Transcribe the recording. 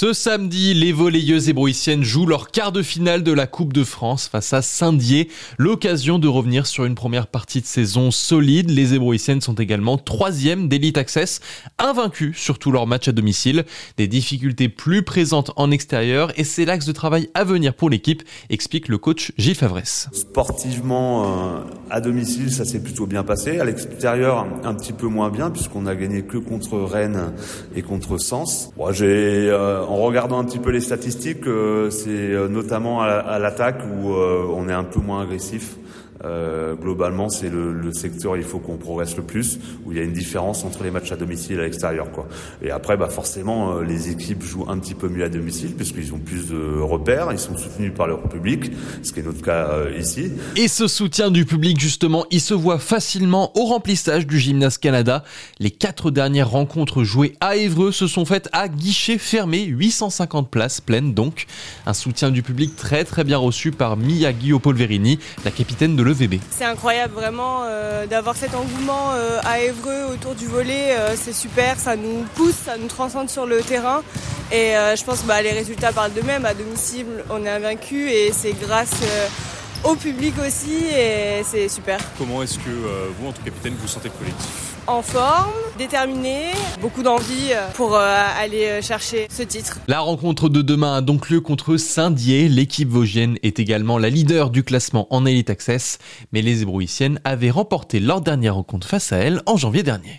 Ce samedi, les volleyeuses ébrouissiennes jouent leur quart de finale de la Coupe de France face à Saint-Dié. L'occasion de revenir sur une première partie de saison solide. Les ébrouissiennes sont également troisième d'Elite Access, invaincus sur tous leurs matchs à domicile. Des difficultés plus présentes en extérieur et c'est l'axe de travail à venir pour l'équipe, explique le coach Gilles Favresse. Sportivement, euh, à domicile, ça s'est plutôt bien passé. À l'extérieur, un petit peu moins bien puisqu'on a gagné que contre Rennes et contre Sens. Euh, en regardant un petit peu les statistiques, euh, c'est euh, notamment à l'attaque où on est un peu moins agressif. Euh, globalement, c'est le, le, secteur il faut qu'on progresse le plus, où il y a une différence entre les matchs à domicile et à l'extérieur. Quoi. Et après, bah, forcément, euh, les équipes jouent un petit peu mieux à domicile, puisqu'ils ont plus de repères, ils sont soutenus par leur public, ce qui est notre cas euh, ici. Et ce soutien du public, justement, il se voit facilement au remplissage du Gymnase Canada. Les quatre dernières rencontres jouées à Évreux se sont faites à guichet fermé, 850 places pleines donc. Un soutien du public très très bien reçu par Miyagi Polverini, la capitaine de c'est incroyable vraiment euh, d'avoir cet engouement euh, à Évreux autour du volet, euh, c'est super, ça nous pousse, ça nous transcende sur le terrain et je pense que bah, les résultats parlent d'eux-mêmes. À domicile, on est invaincu et c'est grâce au public aussi et c'est super. Comment est-ce que vous, en tant que capitaine, vous sentez le collectif En forme, déterminé, beaucoup d'envie pour aller chercher ce titre. La rencontre de demain a donc lieu contre Saint-Dié. L'équipe vosgienne est également la leader du classement en Elite Access, mais les ébrouissiennes avaient remporté leur dernière rencontre face à elle en janvier dernier.